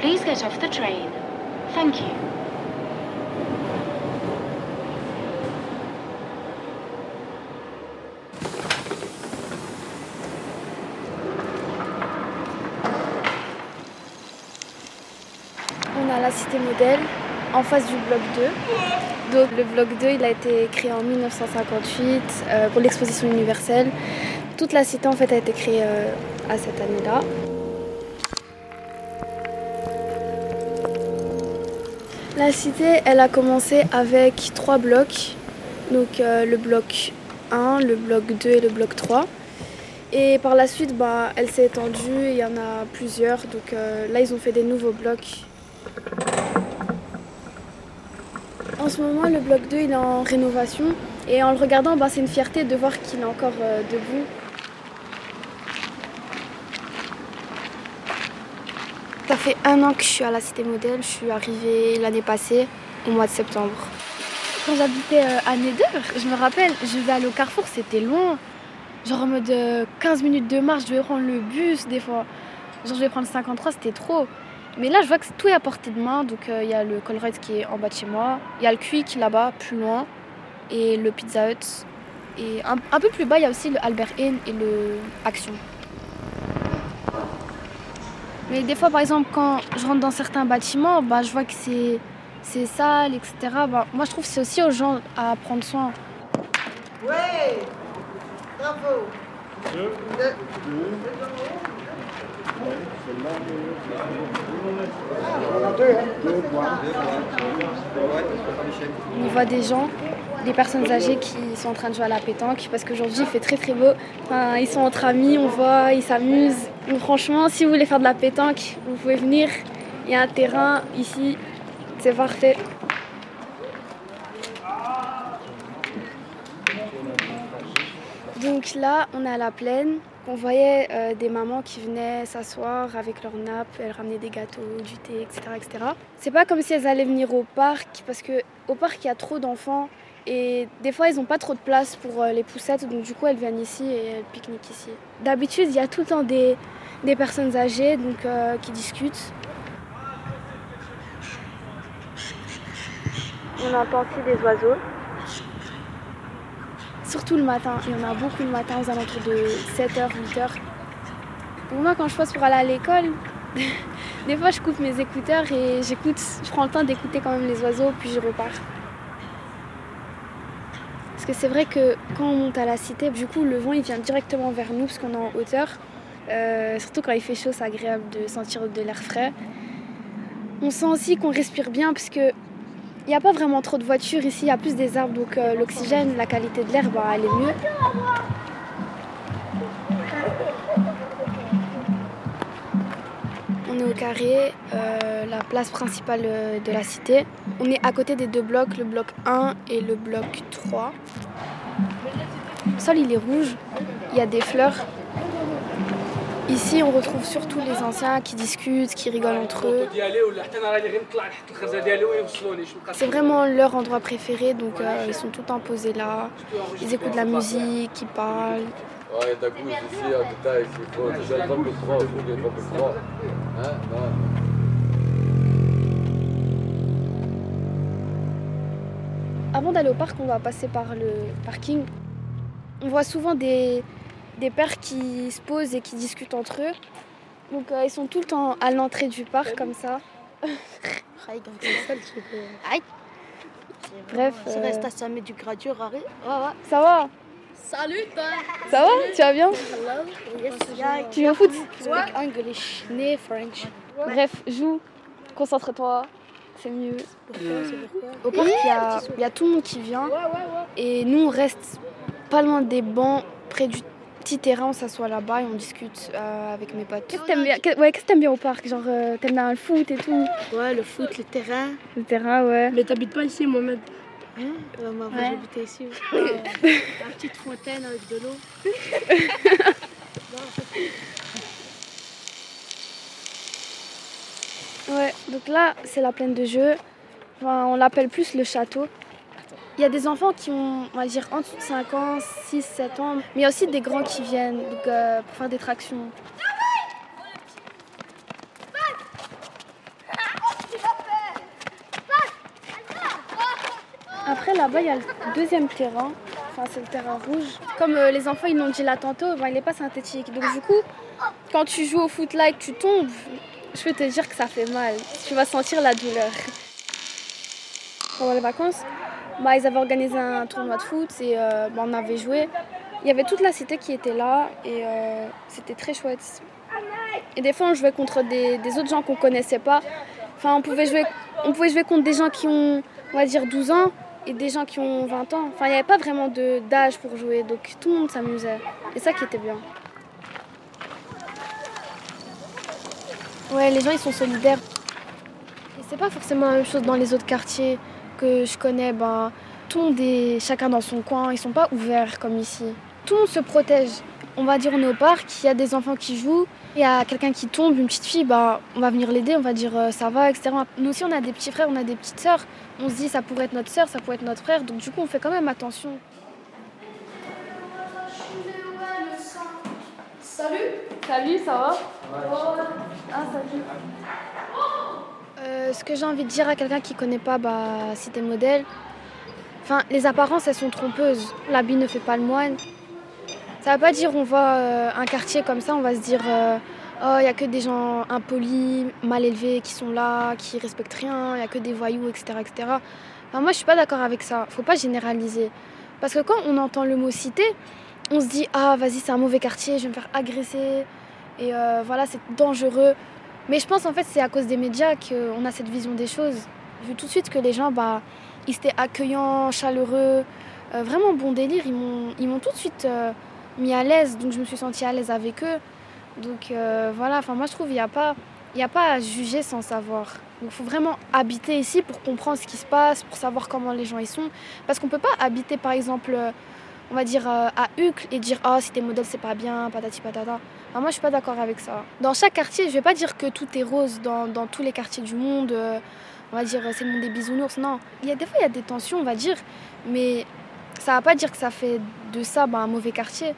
Please get off the train. Thank you. On a la cité modèle en face du bloc 2. Donc le bloc 2, il a été créé en 1958 euh, pour l'exposition universelle. Toute la cité en fait a été créée euh, à cette année-là. La cité, elle a commencé avec trois blocs. Donc euh, le bloc 1, le bloc 2 et le bloc 3. Et par la suite, bah, elle s'est étendue, il y en a plusieurs. Donc euh, là, ils ont fait des nouveaux blocs. En ce moment, le bloc 2, il est en rénovation. Et en le regardant, bah, c'est une fierté de voir qu'il est encore euh, debout. Ça fait un an que je suis à la Cité Modèle. Je suis arrivée l'année passée, au mois de septembre. Quand j'habitais euh, à Neder, je me rappelle, je vais aller au Carrefour, c'était loin. Genre en mode euh, 15 minutes de marche, je devais prendre le bus des fois. Genre je vais prendre le 53, c'était trop. Mais là, je vois que tout est à portée de main. Donc il y a le Colruyt qui est en bas de chez moi. Il y a le Quick là-bas, plus loin. Et le Pizza Hut. Et un, un peu plus bas, il y a aussi le Albert Inn et le Action. Mais des fois, par exemple, quand je rentre dans certains bâtiments, bah, je vois que c'est, c'est sale, etc. Bah, moi, je trouve que c'est aussi aux gens à prendre soin. Ouais Bravo On voit des gens, des personnes âgées qui sont en train de jouer à la pétanque parce qu'aujourd'hui il fait très très beau. Ils sont entre amis, on voit, ils s'amusent. Donc, franchement, si vous voulez faire de la pétanque, vous pouvez venir. Il y a un terrain ici, c'est parfait. Donc là, on est à la plaine. On voyait euh, des mamans qui venaient s'asseoir avec leur nappe, elles ramenaient des gâteaux, du thé, etc. C'est pas comme si elles allaient venir au parc, parce que au parc, il y a trop d'enfants. Et des fois, ils n'ont pas trop de place pour euh, les poussettes, donc du coup, elles viennent ici et elles pique-niquent ici. D'habitude, il y a tout le temps des, personnes âgées euh, qui discutent. On entend aussi des oiseaux. Surtout le matin, il y en a beaucoup le matin aux alentours de 7h, 8h. Pour moi, quand je passe pour aller à l'école, des fois je coupe mes écouteurs et j'écoute, je prends le temps d'écouter quand même les oiseaux, puis je repars. Parce que c'est vrai que quand on monte à la cité, du coup, le vent il vient directement vers nous parce qu'on est en hauteur. Euh, surtout quand il fait chaud, c'est agréable de sentir de l'air frais. On sent aussi qu'on respire bien parce que il n'y a pas vraiment trop de voitures ici, il y a plus des arbres, donc euh, l'oxygène, la qualité de l'air, bah, elle est mieux. On est au carré, euh, la place principale euh, de la cité. On est à côté des deux blocs, le bloc 1 et le bloc 3. Le sol il est rouge, il y a des fleurs. Ici on retrouve surtout les anciens qui discutent, qui rigolent entre eux. C'est vraiment leur endroit préféré, donc euh, ils sont tout le temps posés là. Ils écoutent de la musique, ils parlent. Ouais, d'un coup, ici, en détail, il faut déjà le 3, il faut le 3. Hein? Avant d'aller au parc, on va passer par le parking. On voit souvent des, des pères qui se posent et qui discutent entre eux. Donc euh, ils sont tout le temps à l'entrée du parc comme ça. Aïe. Bref, Ça euh, reste à Samé du gradure, arrête. ça va Salut, toi. Ça va? Tu vas bien? Tu viens foot? Speak English, né French. Bref, joue, concentre-toi, c'est mieux. Au parc, il y a, il y a tout le monde qui vient. Et nous, on reste pas loin des bancs, près du petit terrain, on s'assoit là-bas et on discute euh, avec mes potes. Qu'est-ce que t'aimes bien, qu'est- ouais, qu'est-ce que t'aimes bien au parc? Genre, euh, t'aimes bien le foot et tout? Ouais, le foot, le terrain. Le terrain, ouais. Mais t'habites pas ici, Mohamed Hein? Euh, moi, Ouais. j'habitais ici. Euh, la petite fontaine avec de l'eau. Ouais, donc là, c'est la plaine de jeu. Enfin, on l'appelle plus le château. Il y a des enfants qui ont, on va dire, en dessous de 5 ans, 6, 7 ans, mais il y a aussi des grands qui viennent euh, pour faire des tractions. Après là-bas, il y a le deuxième terrain, enfin c'est le terrain rouge. Comme euh, les enfants, ils l'ont dit là tantôt, ben, il n'est pas synthétique. Donc du coup, quand tu joues au foot là et que tu tombes, je peux te dire que ça fait mal. Tu vas sentir la douleur. Pendant les vacances, bah, ils avaient organisé un tournoi de foot et euh, bah, on avait joué. Il y avait toute la cité qui était là et euh, c'était très chouette. Et des fois, on jouait contre des, des autres gens qu'on connaissait pas. Enfin, on pouvait, jouer, on pouvait jouer contre des gens qui ont, on va dire, 12 ans et des gens qui ont 20 ans. Enfin, il n'y avait pas vraiment d'âge pour jouer, donc tout le monde s'amusait. Et ça qui était bien. Ouais, les gens, ils sont solidaires. Et c'est pas forcément la même chose dans les autres quartiers que je connais. Ben, tout le monde est chacun dans son coin, ils sont pas ouverts comme ici. Tout le monde se protège. On va dire on est au parc, il y a des enfants qui jouent, il y a quelqu'un qui tombe, une petite fille, bah, on va venir l'aider, on va dire euh, ça va, etc. Nous aussi on a des petits frères, on a des petites sœurs. On se dit ça pourrait être notre sœur, ça pourrait être notre frère, donc du coup on fait quand même attention. Salut Salut, ça va? Ah, salut. Euh, ce que j'ai envie de dire à quelqu'un qui connaît pas bah, Cité Modèle, enfin, les apparences elles sont trompeuses. L'habit ne fait pas le moine. Ça veut pas dire on voit euh, un quartier comme ça, on va se dire euh, oh il y a que des gens impolis, mal élevés qui sont là, qui respectent rien, il y a que des voyous, etc., etc. Enfin, moi je suis pas d'accord avec ça. Faut pas généraliser. Parce que quand on entend le mot cité, on se dit ah vas-y c'est un mauvais quartier, je vais me faire agresser et voilà c'est dangereux. Mais je pense en fait c'est à cause des médias qu'on a cette vision des choses. J'ai vu tout de suite que les gens bah ils étaient accueillants, chaleureux, euh, vraiment bon délire. Ils m'ont ils m'ont tout de suite euh, mis à l'aise, donc je me suis sentie à l'aise avec eux. Donc euh, voilà, enfin moi je trouve il n'y a pas a pas à juger sans savoir. Donc il faut vraiment habiter ici pour comprendre ce qui se passe, pour savoir comment les gens y sont. Parce qu'on peut pas habiter par exemple, on va dire à Uccle et dire ah si tes modèles c'est pas bien, patati patata. Enfin, moi je suis pas d'accord avec ça. Dans chaque quartier, je vais pas dire que tout est rose dans, tous les quartiers du monde. euh, on va dire euh, c'est le monde des bisounours. Non, il y a des fois il y a des tensions, on va dire, mais ça va pas dire que ça fait de ça bah, un mauvais quartier.